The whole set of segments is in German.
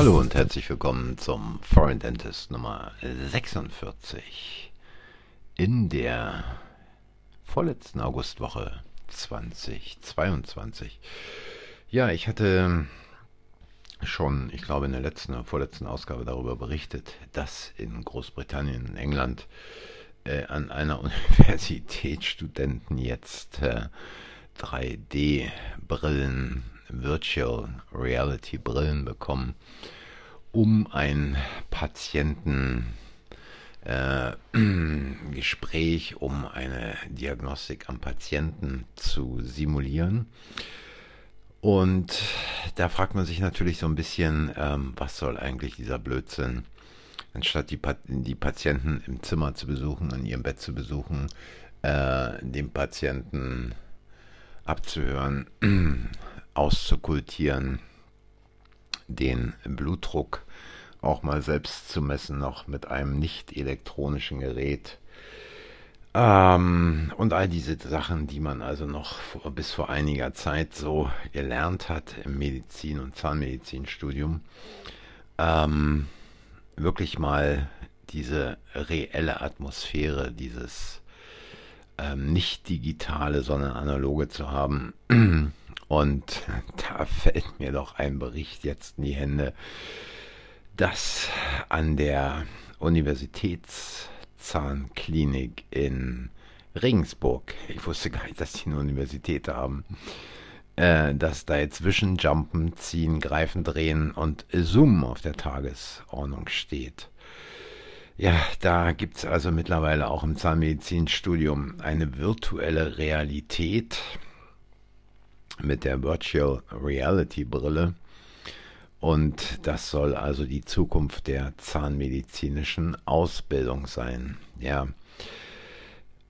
Hallo und herzlich willkommen zum Foreign Dentist Nummer 46 in der vorletzten Augustwoche 2022. Ja, ich hatte schon, ich glaube, in der letzten oder vorletzten Ausgabe darüber berichtet, dass in Großbritannien und England äh, an einer Universität Studenten jetzt äh, 3D-Brillen, Virtual Reality-Brillen bekommen, um ein Patientengespräch, äh, um eine Diagnostik am Patienten zu simulieren. Und da fragt man sich natürlich so ein bisschen, ähm, was soll eigentlich dieser Blödsinn? Anstatt die, die Patienten im Zimmer zu besuchen, an ihrem Bett zu besuchen, äh, dem Patienten abzuhören, auszukultieren, den Blutdruck auch mal selbst zu messen, noch mit einem nicht elektronischen Gerät. Ähm, und all diese Sachen, die man also noch vor, bis vor einiger Zeit so gelernt hat im Medizin- und Zahnmedizinstudium, ähm, wirklich mal diese reelle Atmosphäre, dieses ähm, nicht digitale, sondern analoge zu haben. Und da fällt mir doch ein Bericht jetzt in die Hände, dass an der Universitätszahnklinik in Regensburg, ich wusste gar nicht, dass die eine Universität haben, äh, dass da jetzt Zwischenjumpen, Ziehen, Greifen, Drehen und Zoom auf der Tagesordnung steht. Ja, da gibt es also mittlerweile auch im Zahnmedizinstudium eine virtuelle Realität mit der Virtual Reality Brille. Und das soll also die Zukunft der zahnmedizinischen Ausbildung sein. Ja.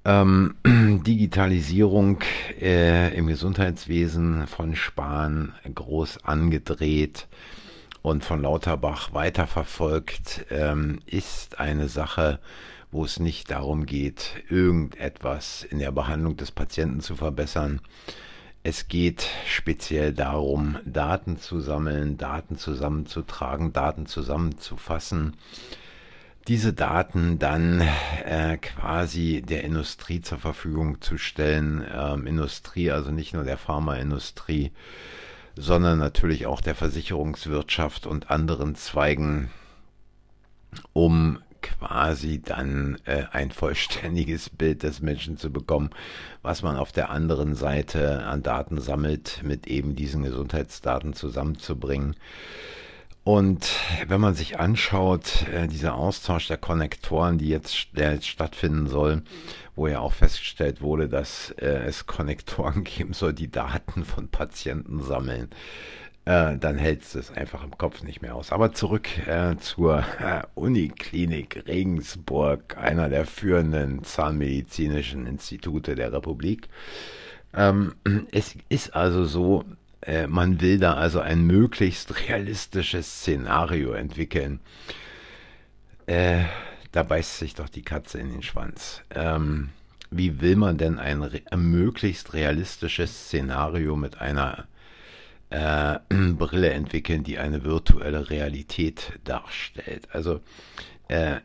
Ähm, Digitalisierung äh, im Gesundheitswesen von Spahn groß angedreht und von Lauterbach weiterverfolgt, ähm, ist eine Sache, wo es nicht darum geht, irgendetwas in der Behandlung des Patienten zu verbessern. Es geht speziell darum, Daten zu sammeln, Daten zusammenzutragen, Daten zusammenzufassen, diese Daten dann äh, quasi der Industrie zur Verfügung zu stellen. Ähm, Industrie, also nicht nur der Pharmaindustrie, sondern natürlich auch der Versicherungswirtschaft und anderen Zweigen, um quasi dann äh, ein vollständiges Bild des Menschen zu bekommen, was man auf der anderen Seite an Daten sammelt, mit eben diesen Gesundheitsdaten zusammenzubringen. Und wenn man sich anschaut, äh, dieser Austausch der Konnektoren, die jetzt, der jetzt stattfinden soll, wo ja auch festgestellt wurde, dass äh, es Konnektoren geben soll, die Daten von Patienten sammeln, äh, dann hält es einfach im Kopf nicht mehr aus. Aber zurück äh, zur äh, Uniklinik Regensburg, einer der führenden zahnmedizinischen Institute der Republik. Ähm, es ist also so, äh, man will da also ein möglichst realistisches Szenario entwickeln. Äh, da beißt sich doch die Katze in den Schwanz. Ähm, wie will man denn ein, ein möglichst realistisches Szenario mit einer äh, Brille entwickeln, die eine virtuelle Realität darstellt? Also äh,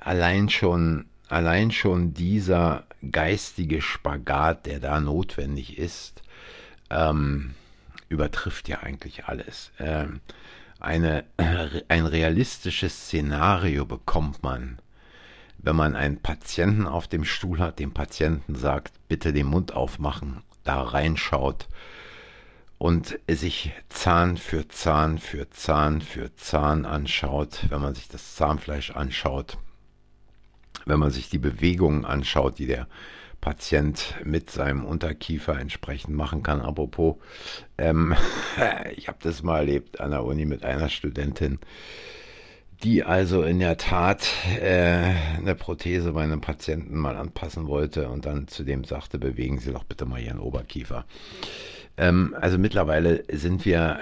allein schon allein schon dieser geistige Spagat, der da notwendig ist, ähm, übertrifft ja eigentlich alles. Ähm, eine, ein realistisches Szenario bekommt man, wenn man einen Patienten auf dem Stuhl hat, dem Patienten sagt, bitte den Mund aufmachen, da reinschaut und sich Zahn für Zahn für Zahn für Zahn anschaut, wenn man sich das Zahnfleisch anschaut, wenn man sich die Bewegungen anschaut, die der Patient mit seinem Unterkiefer entsprechend machen kann. Apropos, ähm, ich habe das mal erlebt an der Uni mit einer Studentin, die also in der Tat äh, eine Prothese bei einem Patienten mal anpassen wollte und dann zu dem sagte, bewegen Sie doch bitte mal Ihren Oberkiefer. Ähm, also mittlerweile sind wir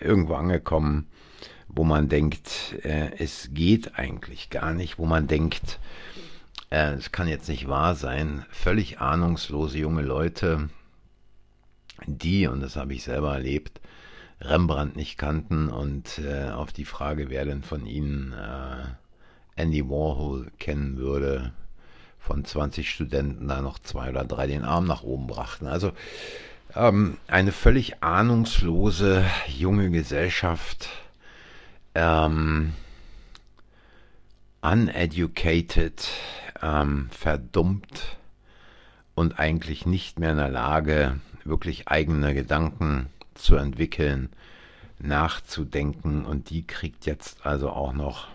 irgendwo angekommen, wo man denkt, äh, es geht eigentlich gar nicht, wo man denkt, äh, es kann jetzt nicht wahr sein, völlig ahnungslose junge Leute, die, und das habe ich selber erlebt, Rembrandt nicht kannten und äh, auf die Frage, wer denn von ihnen äh, Andy Warhol kennen würde, von 20 Studenten da noch zwei oder drei den Arm nach oben brachten. Also ähm, eine völlig ahnungslose junge Gesellschaft, ähm, uneducated, ähm, verdummt und eigentlich nicht mehr in der Lage, wirklich eigene Gedanken zu entwickeln, nachzudenken und die kriegt jetzt also auch noch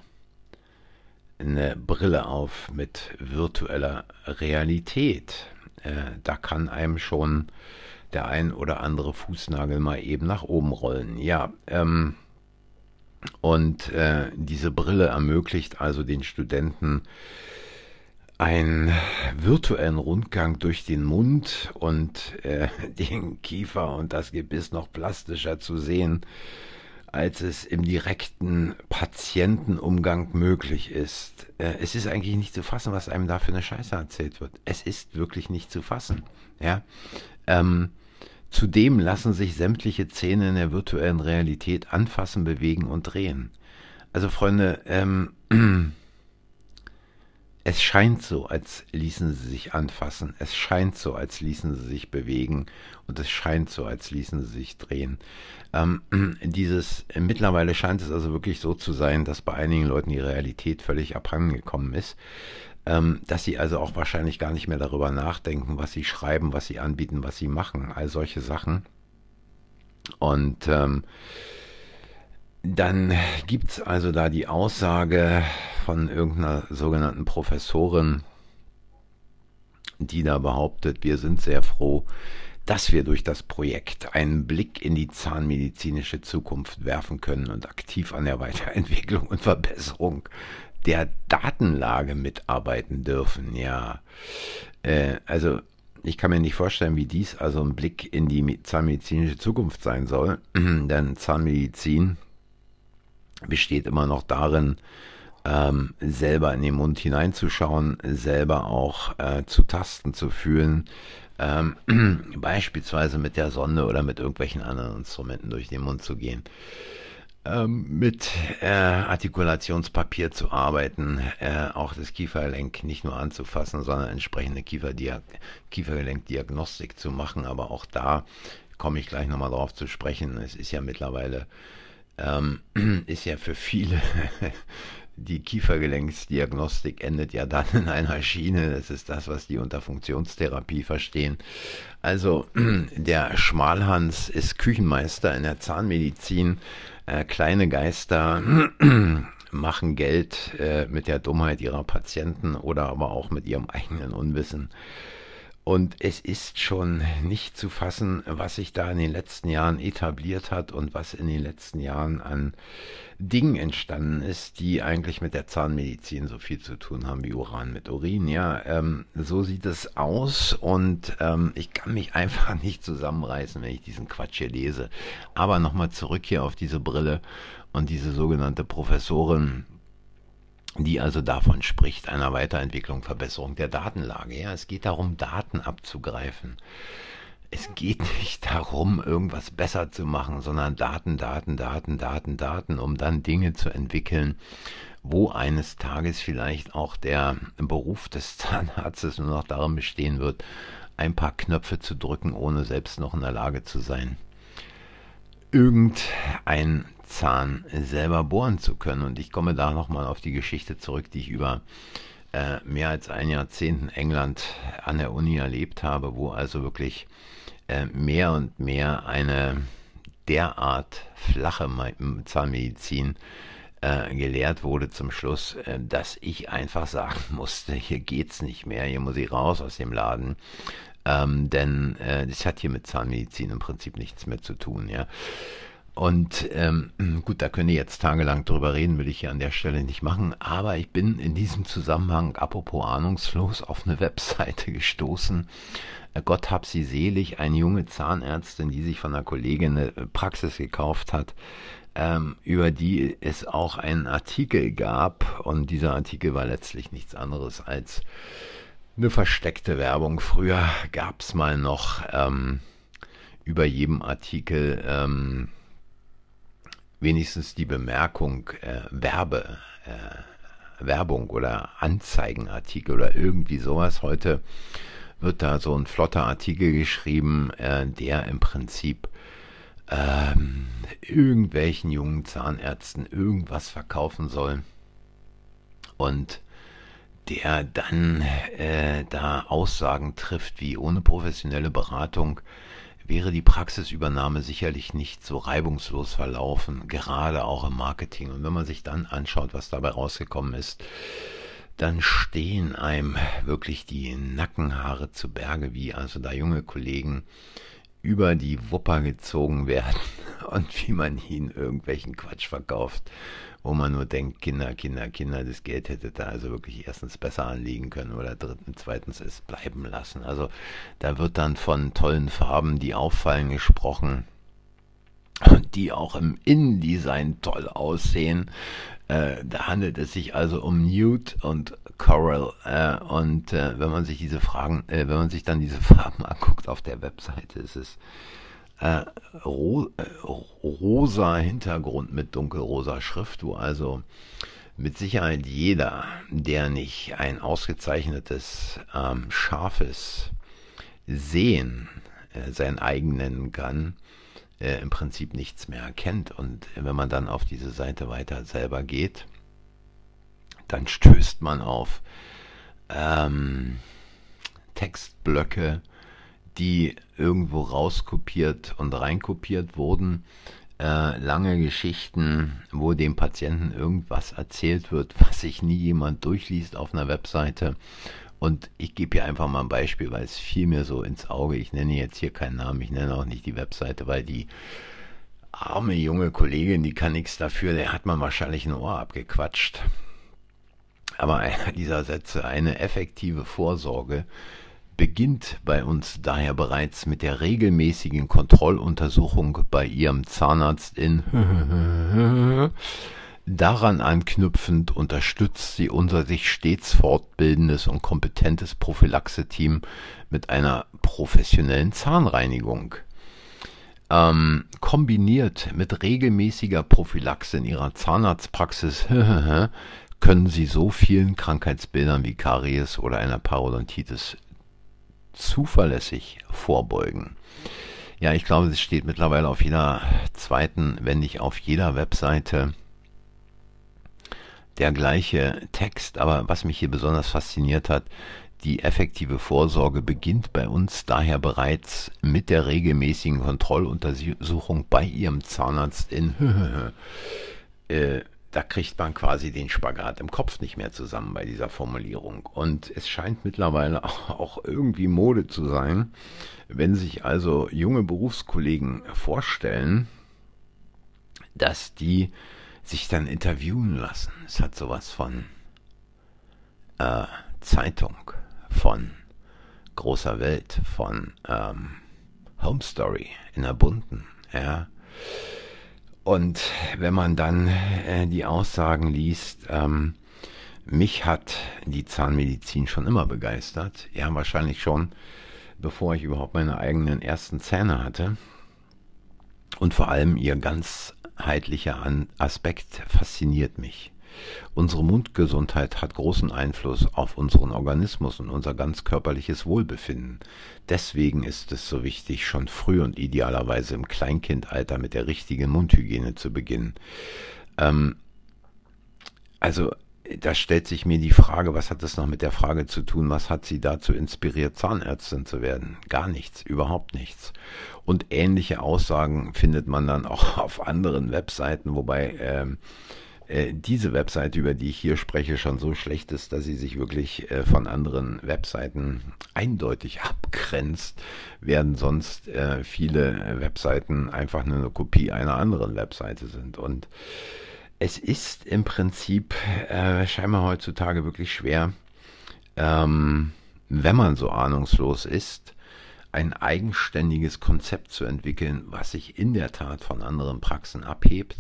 eine Brille auf mit virtueller Realität. Äh, da kann einem schon der ein oder andere Fußnagel mal eben nach oben rollen. Ja, ähm, und äh, diese Brille ermöglicht also den Studenten einen virtuellen Rundgang durch den Mund und äh, den Kiefer und das Gebiss noch plastischer zu sehen als es im direkten Patientenumgang möglich ist. Äh, es ist eigentlich nicht zu fassen, was einem da für eine Scheiße erzählt wird. Es ist wirklich nicht zu fassen. Ja. Ähm, zudem lassen sich sämtliche Zähne in der virtuellen Realität anfassen, bewegen und drehen. Also Freunde, ähm, es scheint so, als ließen sie sich anfassen. Es scheint so, als ließen sie sich bewegen. Und es scheint so, als ließen sie sich drehen. Ähm, dieses, mittlerweile scheint es also wirklich so zu sein, dass bei einigen Leuten die Realität völlig abhandengekommen ist. Ähm, dass sie also auch wahrscheinlich gar nicht mehr darüber nachdenken, was sie schreiben, was sie anbieten, was sie machen. All solche Sachen. Und ähm, dann gibt es also da die Aussage von irgendeiner sogenannten Professorin, die da behauptet, wir sind sehr froh, dass wir durch das Projekt einen Blick in die zahnmedizinische Zukunft werfen können und aktiv an der Weiterentwicklung und Verbesserung der Datenlage mitarbeiten dürfen. Ja, äh, also ich kann mir nicht vorstellen, wie dies also ein Blick in die zahnmedizinische Zukunft sein soll, denn Zahnmedizin besteht immer noch darin, ähm, selber in den Mund hineinzuschauen, selber auch äh, zu tasten, zu fühlen, ähm, beispielsweise mit der Sonde oder mit irgendwelchen anderen Instrumenten durch den Mund zu gehen, ähm, mit äh, Artikulationspapier zu arbeiten, äh, auch das Kiefergelenk nicht nur anzufassen, sondern entsprechende Kieferdiag Kiefergelenkdiagnostik zu machen, aber auch da komme ich gleich nochmal drauf zu sprechen. Es ist ja mittlerweile ähm, ist ja für viele die Kiefergelenksdiagnostik endet ja dann in einer Schiene. Das ist das, was die unter Funktionstherapie verstehen. Also der Schmalhans ist Küchenmeister in der Zahnmedizin. Äh, kleine Geister machen Geld äh, mit der Dummheit ihrer Patienten oder aber auch mit ihrem eigenen Unwissen. Und es ist schon nicht zu fassen, was sich da in den letzten Jahren etabliert hat und was in den letzten Jahren an Dingen entstanden ist, die eigentlich mit der Zahnmedizin so viel zu tun haben wie Uran mit Urin. Ja, ähm, so sieht es aus und ähm, ich kann mich einfach nicht zusammenreißen, wenn ich diesen Quatsch hier lese. Aber nochmal zurück hier auf diese Brille und diese sogenannte Professorin die also davon spricht, einer Weiterentwicklung, Verbesserung der Datenlage. Ja, es geht darum, Daten abzugreifen. Es geht nicht darum, irgendwas besser zu machen, sondern Daten, Daten, Daten, Daten, Daten, um dann Dinge zu entwickeln, wo eines Tages vielleicht auch der Beruf des Zahnarztes nur noch darin bestehen wird, ein paar Knöpfe zu drücken, ohne selbst noch in der Lage zu sein, irgendein Zahn selber bohren zu können. Und ich komme da nochmal auf die Geschichte zurück, die ich über äh, mehr als ein Jahrzehnt in England an der Uni erlebt habe, wo also wirklich äh, mehr und mehr eine derart flache Zahnmedizin äh, gelehrt wurde zum Schluss, äh, dass ich einfach sagen musste, hier geht's nicht mehr, hier muss ich raus aus dem Laden. Ähm, denn äh, das hat hier mit Zahnmedizin im Prinzip nichts mehr zu tun, ja. Und ähm, gut, da können wir jetzt tagelang drüber reden, will ich hier an der Stelle nicht machen. Aber ich bin in diesem Zusammenhang, apropos ahnungslos, auf eine Webseite gestoßen. Äh, Gott hab sie selig, eine junge Zahnärztin, die sich von einer Kollegin eine Praxis gekauft hat, ähm, über die es auch einen Artikel gab. Und dieser Artikel war letztlich nichts anderes als eine versteckte Werbung. Früher gab es mal noch ähm, über jedem Artikel ähm, wenigstens die Bemerkung äh, Werbe, äh, Werbung oder Anzeigenartikel oder irgendwie sowas. Heute wird da so ein flotter Artikel geschrieben, äh, der im Prinzip ähm, irgendwelchen jungen Zahnärzten irgendwas verkaufen soll. Und der dann äh, da Aussagen trifft, wie ohne professionelle Beratung wäre die Praxisübernahme sicherlich nicht so reibungslos verlaufen, gerade auch im Marketing. Und wenn man sich dann anschaut, was dabei rausgekommen ist, dann stehen einem wirklich die Nackenhaare zu Berge, wie also da junge Kollegen über die Wupper gezogen werden und wie man ihnen irgendwelchen Quatsch verkauft, wo man nur denkt, Kinder, Kinder, Kinder, das Geld hätte da also wirklich erstens besser anliegen können oder drittens, zweitens es bleiben lassen. Also da wird dann von tollen Farben, die auffallen, gesprochen und die auch im Innendesign toll aussehen. Äh, da handelt es sich also um Nude und Coral. Äh, und äh, wenn man sich diese Fragen, wenn man sich dann diese Farben anguckt auf der Webseite, ist es äh, ro äh, rosa Hintergrund mit dunkelrosa Schrift, wo also mit Sicherheit jeder, der nicht ein ausgezeichnetes, ähm, scharfes Sehen äh, sein eigen nennen kann, äh, im Prinzip nichts mehr erkennt. Und wenn man dann auf diese Seite weiter selber geht, dann stößt man auf ähm, Textblöcke, die irgendwo rauskopiert und reinkopiert wurden. Äh, lange Geschichten, wo dem Patienten irgendwas erzählt wird, was sich nie jemand durchliest auf einer Webseite. Und ich gebe hier einfach mal ein Beispiel, weil es fiel mir so ins Auge. Ich nenne jetzt hier keinen Namen, ich nenne auch nicht die Webseite, weil die arme junge Kollegin, die kann nichts dafür, der hat man wahrscheinlich ein Ohr abgequatscht. Aber einer dieser Sätze, eine effektive Vorsorge beginnt bei uns daher bereits mit der regelmäßigen Kontrolluntersuchung bei Ihrem Zahnarzt in Daran anknüpfend unterstützt sie unser sich stets fortbildendes und kompetentes Prophylaxe-Team mit einer professionellen Zahnreinigung. Ähm, kombiniert mit regelmäßiger Prophylaxe in ihrer Zahnarztpraxis können sie so vielen Krankheitsbildern wie Karies oder einer Parodontitis zuverlässig vorbeugen. Ja, ich glaube, es steht mittlerweile auf jeder zweiten, wenn nicht auf jeder Webseite der gleiche Text. Aber was mich hier besonders fasziniert hat, die effektive Vorsorge beginnt bei uns daher bereits mit der regelmäßigen Kontrolluntersuchung bei Ihrem Zahnarzt in äh, da kriegt man quasi den Spagat im Kopf nicht mehr zusammen bei dieser Formulierung. Und es scheint mittlerweile auch irgendwie Mode zu sein, wenn sich also junge Berufskollegen vorstellen, dass die sich dann interviewen lassen. Es hat sowas von äh, Zeitung, von großer Welt, von ähm, Home Story in der bunten, ja. Und wenn man dann äh, die Aussagen liest, ähm, mich hat die Zahnmedizin schon immer begeistert. Ja, wahrscheinlich schon, bevor ich überhaupt meine eigenen ersten Zähne hatte. Und vor allem ihr ganzheitlicher Aspekt fasziniert mich. Unsere Mundgesundheit hat großen Einfluss auf unseren Organismus und unser ganz körperliches Wohlbefinden. Deswegen ist es so wichtig, schon früh und idealerweise im Kleinkindalter mit der richtigen Mundhygiene zu beginnen. Ähm, also da stellt sich mir die Frage, was hat das noch mit der Frage zu tun, was hat sie dazu inspiriert, Zahnärztin zu werden? Gar nichts, überhaupt nichts. Und ähnliche Aussagen findet man dann auch auf anderen Webseiten, wobei ähm, äh, diese Webseite, über die ich hier spreche, schon so schlecht ist, dass sie sich wirklich äh, von anderen Webseiten eindeutig abgrenzt, werden sonst äh, viele Webseiten einfach nur eine Kopie einer anderen Webseite sind. Und es ist im Prinzip äh, scheinbar heutzutage wirklich schwer, ähm, wenn man so ahnungslos ist, ein eigenständiges Konzept zu entwickeln, was sich in der Tat von anderen Praxen abhebt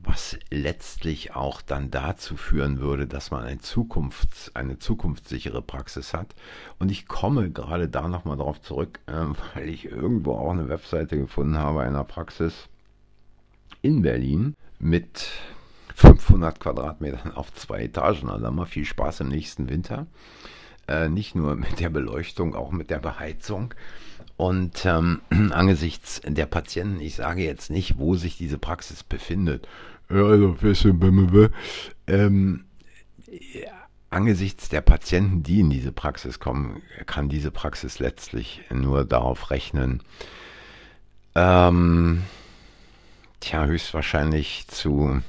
was letztlich auch dann dazu führen würde, dass man eine, Zukunfts-, eine zukunftssichere Praxis hat. Und ich komme gerade da nochmal drauf zurück, äh, weil ich irgendwo auch eine Webseite gefunden habe einer Praxis in Berlin mit 500 Quadratmetern auf zwei Etagen. Also mal viel Spaß im nächsten Winter. Äh, nicht nur mit der Beleuchtung, auch mit der Beheizung. Und ähm, angesichts der Patienten, ich sage jetzt nicht, wo sich diese Praxis befindet. Also, ähm, angesichts der Patienten, die in diese Praxis kommen, kann diese Praxis letztlich nur darauf rechnen, ähm, tja, höchstwahrscheinlich zu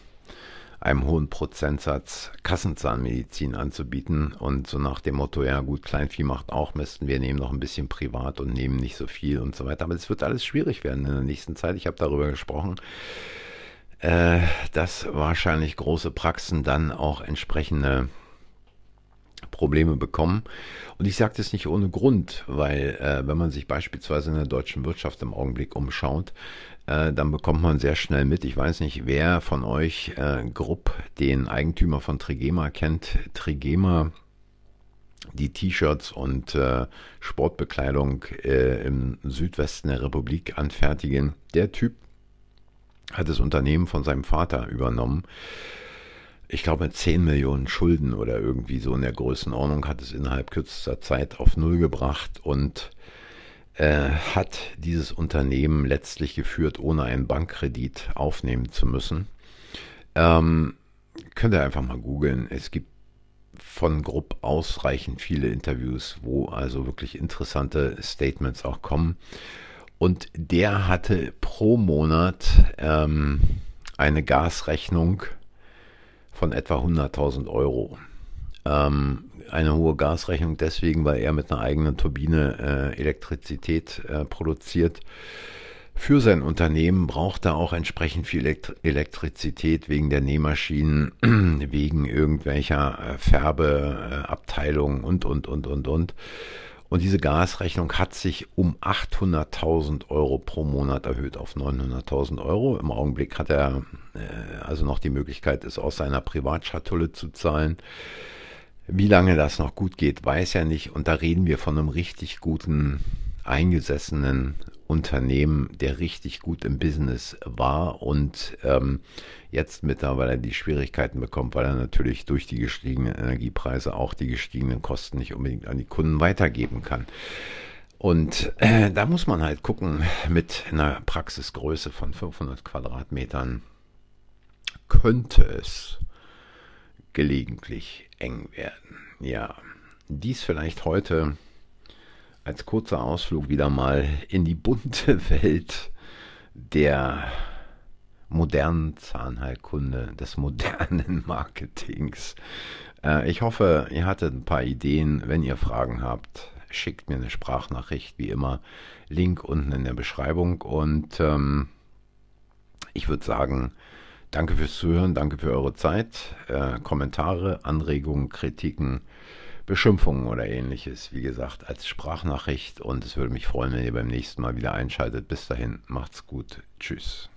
einem hohen Prozentsatz Kassenzahnmedizin anzubieten und so nach dem Motto, ja gut, Kleinvieh macht auch Mist, wir nehmen noch ein bisschen privat und nehmen nicht so viel und so weiter. Aber es wird alles schwierig werden in der nächsten Zeit. Ich habe darüber gesprochen, äh, dass wahrscheinlich große Praxen dann auch entsprechende Probleme bekommen. Und ich sage das nicht ohne Grund, weil äh, wenn man sich beispielsweise in der deutschen Wirtschaft im Augenblick umschaut, äh, dann bekommt man sehr schnell mit. Ich weiß nicht, wer von euch äh, Grupp, den Eigentümer von Trigema kennt. Trigema die T-Shirts und äh, Sportbekleidung äh, im Südwesten der Republik anfertigen. Der Typ hat das Unternehmen von seinem Vater übernommen ich glaube, 10 Millionen Schulden oder irgendwie so in der Größenordnung hat es innerhalb kürzester Zeit auf Null gebracht und äh, hat dieses Unternehmen letztlich geführt, ohne einen Bankkredit aufnehmen zu müssen. Ähm, könnt ihr einfach mal googeln. Es gibt von Grupp ausreichend viele Interviews, wo also wirklich interessante Statements auch kommen. Und der hatte pro Monat ähm, eine Gasrechnung von etwa 100.000 Euro. Ähm, eine hohe Gasrechnung deswegen, weil er mit einer eigenen Turbine äh, Elektrizität äh, produziert. Für sein Unternehmen braucht er auch entsprechend viel Elekt Elektrizität wegen der Nähmaschinen, wegen irgendwelcher äh, Färbeabteilungen und, und, und, und, und. Und diese Gasrechnung hat sich um 800.000 Euro pro Monat erhöht auf 900.000 Euro. Im Augenblick hat er äh, also noch die Möglichkeit, es aus seiner Privatschatulle zu zahlen. Wie lange das noch gut geht, weiß er nicht. Und da reden wir von einem richtig guten, eingesessenen Unternehmen, der richtig gut im Business war und ähm, jetzt mittlerweile die Schwierigkeiten bekommt, weil er natürlich durch die gestiegenen Energiepreise auch die gestiegenen Kosten nicht unbedingt an die Kunden weitergeben kann. Und äh, da muss man halt gucken, mit einer Praxisgröße von 500 Quadratmetern könnte es gelegentlich eng werden. Ja, dies vielleicht heute als kurzer Ausflug wieder mal in die bunte Welt der modernen Zahnheilkunde, des modernen Marketings. Äh, ich hoffe, ihr hattet ein paar Ideen. Wenn ihr Fragen habt, schickt mir eine Sprachnachricht, wie immer. Link unten in der Beschreibung. Und ähm, ich würde sagen, danke fürs Zuhören, danke für eure Zeit. Äh, Kommentare, Anregungen, Kritiken Beschimpfungen oder ähnliches, wie gesagt, als Sprachnachricht. Und es würde mich freuen, wenn ihr beim nächsten Mal wieder einschaltet. Bis dahin, macht's gut. Tschüss.